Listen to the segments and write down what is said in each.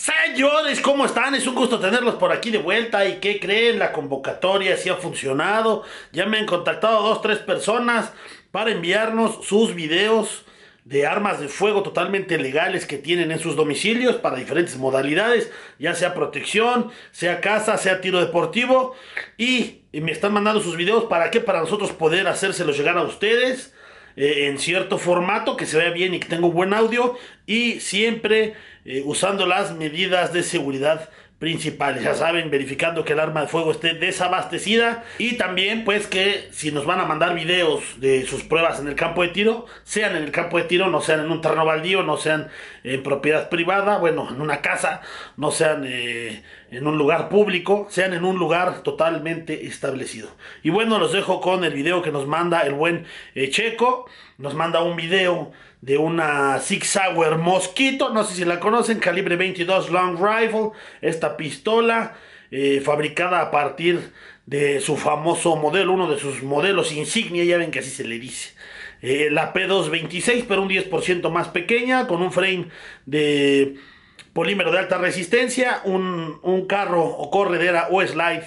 Señores, ¿cómo están? Es un gusto tenerlos por aquí de vuelta. ¿Y qué creen? La convocatoria sí ha funcionado. Ya me han contactado dos, tres personas para enviarnos sus videos de armas de fuego totalmente legales que tienen en sus domicilios para diferentes modalidades, ya sea protección, sea caza, sea tiro deportivo. Y me están mandando sus videos para qué? Para nosotros poder hacérselos llegar a ustedes eh, en cierto formato, que se vea bien y que tenga un buen audio. Y siempre eh, usando las medidas de seguridad principales. Ya saben, verificando que el arma de fuego esté desabastecida y también pues que si nos van a mandar videos de sus pruebas en el campo de tiro, sean en el campo de tiro, no sean en un terreno baldío, no sean en propiedad privada, bueno, en una casa, no sean eh, en un lugar público, sean en un lugar totalmente establecido. Y bueno, los dejo con el video que nos manda el buen eh, Checo, nos manda un video de una Six Sauer Mosquito, no sé si la conocen, calibre 22 Long Rifle, esta pistola eh, fabricada a partir de su famoso modelo, uno de sus modelos insignia, ya ven que así se le dice. Eh, la P226, pero un 10% más pequeña, con un frame de polímero de alta resistencia, un, carro o corredera o slide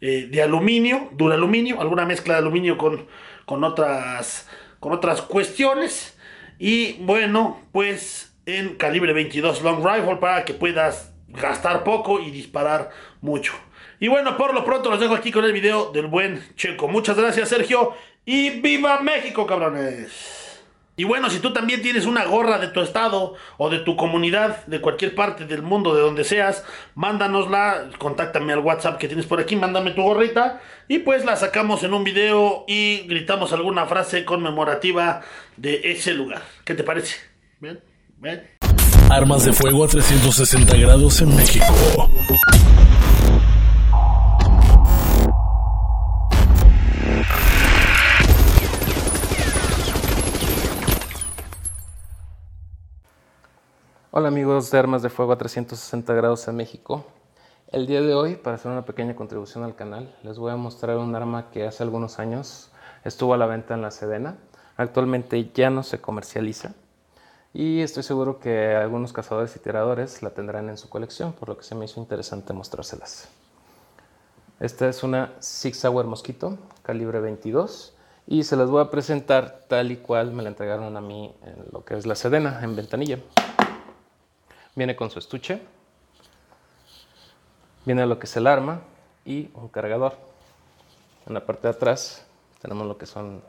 eh, de aluminio, duro aluminio, alguna mezcla de aluminio con, con, otras, con otras cuestiones. Y bueno, pues en calibre 22 long rifle para que puedas gastar poco y disparar mucho. Y bueno, por lo pronto los dejo aquí con el video del buen Checo. Muchas gracias Sergio y viva México, cabrones. Y bueno, si tú también tienes una gorra de tu estado o de tu comunidad, de cualquier parte del mundo, de donde seas, mándanosla, contáctame al WhatsApp que tienes por aquí, mándame tu gorrita y pues la sacamos en un video y gritamos alguna frase conmemorativa de ese lugar. ¿Qué te parece? ¿Bien? ¿Bien? Armas de fuego a 360 grados en México. Hola amigos de Armas de Fuego a 360 grados en México. El día de hoy, para hacer una pequeña contribución al canal, les voy a mostrar un arma que hace algunos años estuvo a la venta en la Sedena. Actualmente ya no se comercializa y estoy seguro que algunos cazadores y tiradores la tendrán en su colección, por lo que se me hizo interesante mostrárselas. Esta es una Six Hour Mosquito, calibre 22, y se las voy a presentar tal y cual me la entregaron a mí en lo que es la Sedena, en ventanilla. Viene con su estuche, viene lo que es el arma y un cargador. En la parte de atrás tenemos lo que son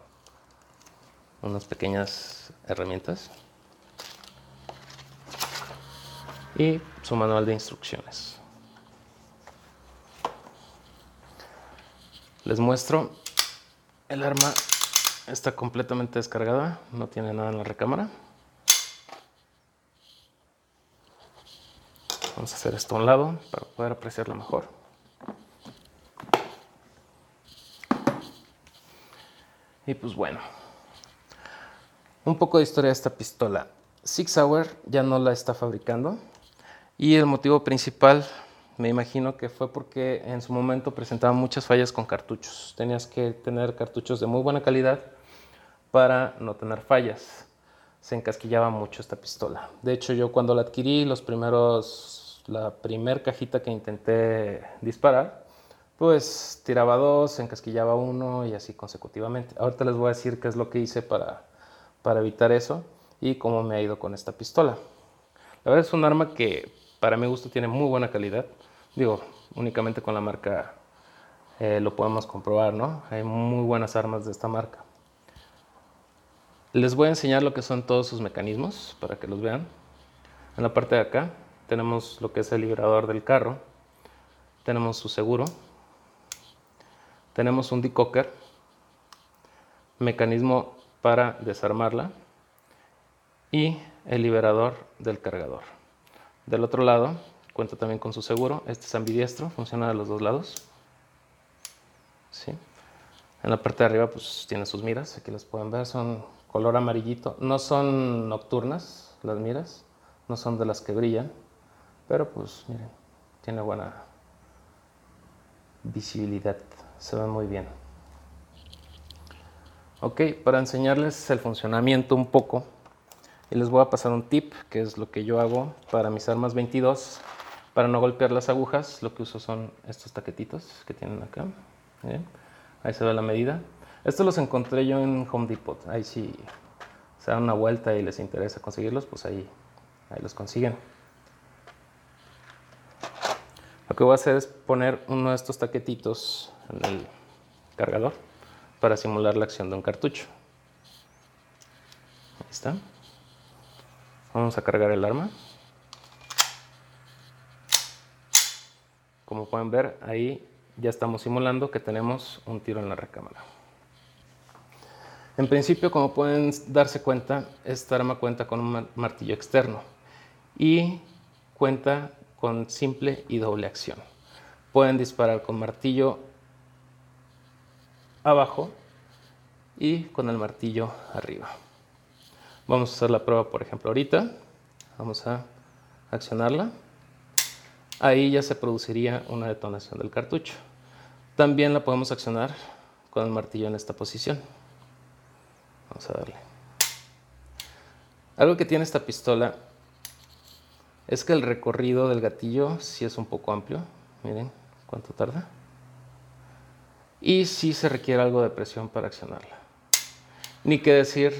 unas pequeñas herramientas y su manual de instrucciones. Les muestro, el arma está completamente descargada, no tiene nada en la recámara. Vamos a hacer esto a un lado para poder apreciarlo mejor. Y pues bueno, un poco de historia de esta pistola. Six Hour ya no la está fabricando y el motivo principal me imagino que fue porque en su momento presentaba muchas fallas con cartuchos. Tenías que tener cartuchos de muy buena calidad para no tener fallas. Se encasquillaba mucho esta pistola. De hecho, yo cuando la adquirí, los primeros la primer cajita que intenté disparar, pues tiraba dos, encasquillaba uno y así consecutivamente. Ahorita les voy a decir qué es lo que hice para, para evitar eso y cómo me ha ido con esta pistola. La verdad es un arma que para mi gusto tiene muy buena calidad. Digo, únicamente con la marca eh, lo podemos comprobar, ¿no? Hay muy buenas armas de esta marca. Les voy a enseñar lo que son todos sus mecanismos para que los vean. En la parte de acá tenemos lo que es el liberador del carro, tenemos su seguro, tenemos un decocker, mecanismo para desarmarla y el liberador del cargador. Del otro lado cuenta también con su seguro, este es ambidiestro, funciona de los dos lados. ¿Sí? En la parte de arriba pues tiene sus miras, aquí las pueden ver, son color amarillito, no son nocturnas las miras, no son de las que brillan, pero pues miren, tiene buena visibilidad, se ve muy bien. Ok, para enseñarles el funcionamiento un poco, y les voy a pasar un tip, que es lo que yo hago para mis armas 22. Para no golpear las agujas, lo que uso son estos taquetitos que tienen acá. ¿eh? Ahí se ve la medida. Estos los encontré yo en Home Depot. Ahí si se dan una vuelta y les interesa conseguirlos, pues ahí, ahí los consiguen. Lo que voy a hacer es poner uno de estos taquetitos en el cargador para simular la acción de un cartucho. Ahí está. Vamos a cargar el arma. Como pueden ver, ahí ya estamos simulando que tenemos un tiro en la recámara. En principio, como pueden darse cuenta, esta arma cuenta con un martillo externo y cuenta con simple y doble acción. Pueden disparar con martillo abajo y con el martillo arriba. Vamos a hacer la prueba, por ejemplo, ahorita. Vamos a accionarla. Ahí ya se produciría una detonación del cartucho. También la podemos accionar con el martillo en esta posición. Vamos a darle. Algo que tiene esta pistola es que el recorrido del gatillo sí es un poco amplio. Miren cuánto tarda. Y sí se requiere algo de presión para accionarla. Ni que decir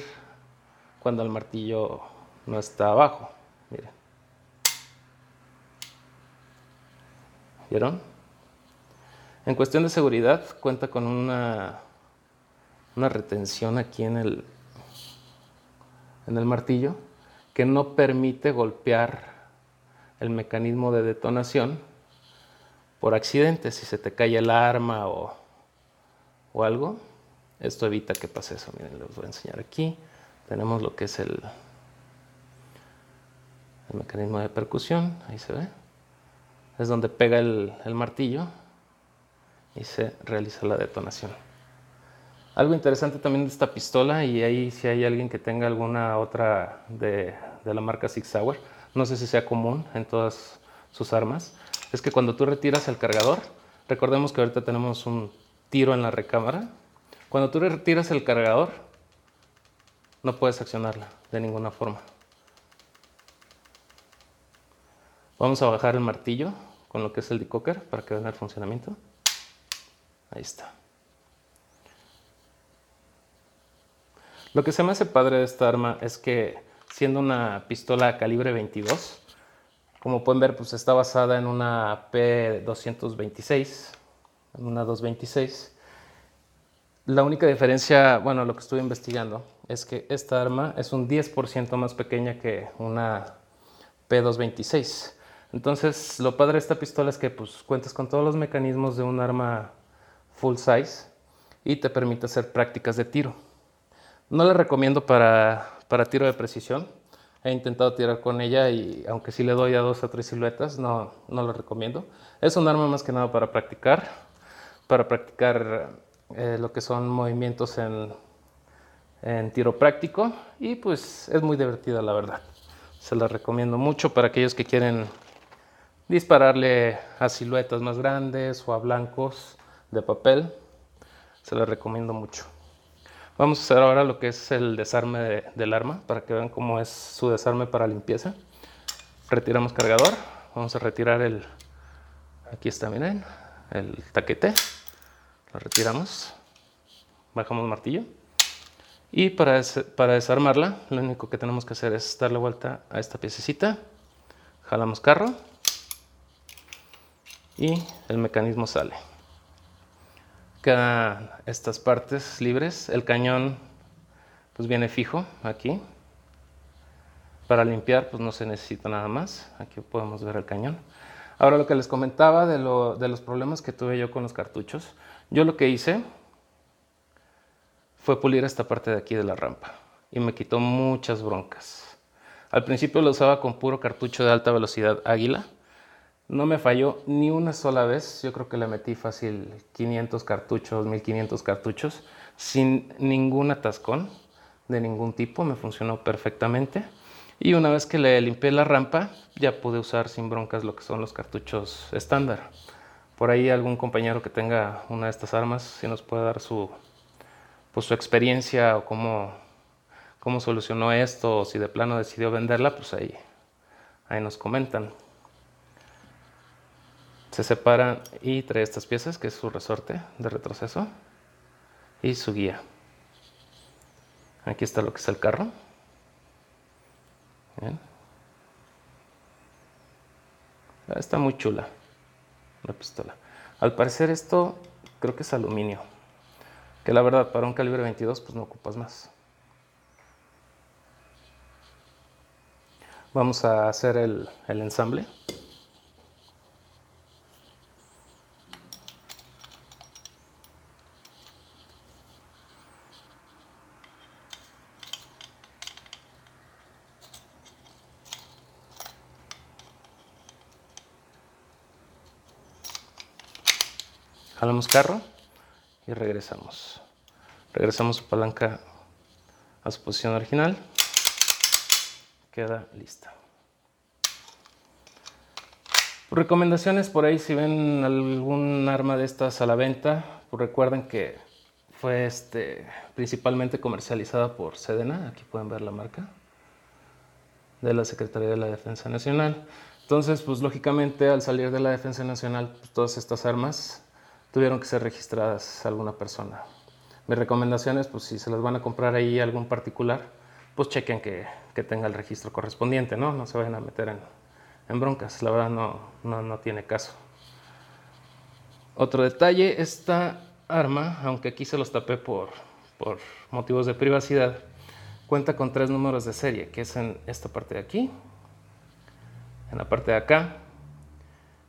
cuando el martillo no está abajo. Miren. ¿Vieron? En cuestión de seguridad, cuenta con una, una retención aquí en el, en el martillo que no permite golpear el mecanismo de detonación por accidente, si se te cae el arma o, o algo. Esto evita que pase eso. Miren, les voy a enseñar aquí. Tenemos lo que es el, el mecanismo de percusión, ahí se ve. Es donde pega el, martillo y se realiza la detonación. Algo interesante también de esta pistola, y ahí si hay alguien que tenga alguna otra de, de la marca Six Sauer, no sé si sea común en todas sus armas, es que cuando tú retiras el cargador, recordemos que ahorita tenemos un tiro en la recámara, cuando tú retiras el cargador, no puedes accionarla de ninguna forma. Vamos a bajar el martillo con lo que es el decocker para que vean el funcionamiento. Ahí está. Lo que se me hace padre de esta arma es que siendo una pistola calibre 22, como pueden ver, pues está basada en una P226, en una 226. La única diferencia, bueno, lo que estuve investigando, es que esta arma es un 10% más pequeña que una P226. Entonces, lo padre de esta pistola es que pues, cuentas con todos los mecanismos de un arma full size y te permite hacer prácticas de tiro. No la recomiendo para, para tiro de precisión. He intentado tirar con ella y aunque sí le doy a dos o tres siluetas, no, no lo recomiendo. Es un arma más que nada para practicar, para practicar eh, lo que son movimientos en, en tiro práctico y pues es muy divertida la verdad. Se la recomiendo mucho para aquellos que quieren dispararle a siluetas más grandes o a blancos de papel. Se la recomiendo mucho. Vamos a hacer ahora lo que es el desarme del arma para que vean cómo es su desarme para limpieza. Retiramos cargador. Vamos a retirar el... Aquí está, miren, el taquete. Lo retiramos. Bajamos martillo. Y para, para desarmarla, lo único que tenemos que hacer es darle vuelta a esta piececita. Jalamos carro. Y el mecanismo sale estas partes libres. El cañón pues viene fijo aquí. Para limpiar pues no se necesita nada más. Aquí podemos ver el cañón. Ahora lo que les comentaba de los problemas que tuve yo con los cartuchos. Yo lo que hice fue pulir esta parte de aquí de la rampa y me quitó muchas broncas. Al principio lo usaba con puro cartucho de alta velocidad águila no me falló ni una sola vez. Yo creo que le metí fácil 500 cartuchos, 1500 cartuchos, sin ningún atascón de ningún tipo. Me funcionó perfectamente. Y una vez que le limpié la rampa, ya pude usar sin broncas lo que son los cartuchos estándar. Por ahí algún compañero que tenga una de estas armas, si nos puede dar su, pues, su experiencia o cómo, cómo solucionó esto, o si de plano decidió venderla, pues ahí, ahí nos comentan. Se separan y trae estas piezas, que es su resorte de retroceso y su guía. Aquí está lo que es el carro. Ah, está muy chula la pistola. Al parecer esto creo que es aluminio. Que la verdad para un calibre 22 pues no ocupas más. Vamos a hacer el ensamble. Carro y regresamos. Regresamos su palanca a su posición original. Queda lista. Recomendaciones por ahí si ven algún arma de estas a la venta, pues recuerden que fue este, principalmente comercializada por Sedena, aquí pueden ver la marca, de la Secretaría de la Defensa Nacional. Entonces, pues lógicamente al salir de la Defensa Nacional, pues, todas estas armas tuvieron que ser registradas alguna persona. Mi recomendación es, pues si se las van a comprar ahí algún particular, pues chequen que, que, tenga el registro correspondiente, ¿no? No se vayan a meter en, en broncas, la verdad no, no, no, tiene caso. Otro detalle, esta arma, aunque aquí se los tapé por, por motivos de privacidad, cuenta con tres números de serie, que es en esta parte de aquí, en la parte de acá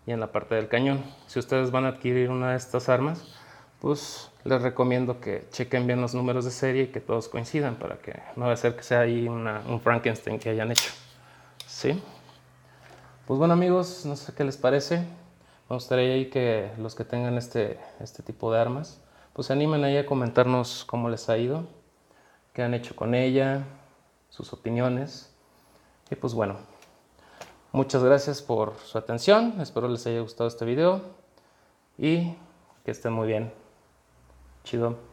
y en la parte del cañón. Si ustedes van a adquirir una de estas armas, pues les recomiendo que chequen bien los números de serie y que todos coincidan para que no va a ser que sea ahí un Frankenstein que hayan hecho. ¿Sí? Pues bueno amigos, no sé qué les parece. Me gustaría ahí que los que tengan este, este tipo de armas, pues se animen ahí a comentarnos cómo les ha ido, qué han hecho con ella, sus opiniones. Y pues bueno, Muchas gracias por su atención, espero les haya gustado este video y que estén muy bien. Chido.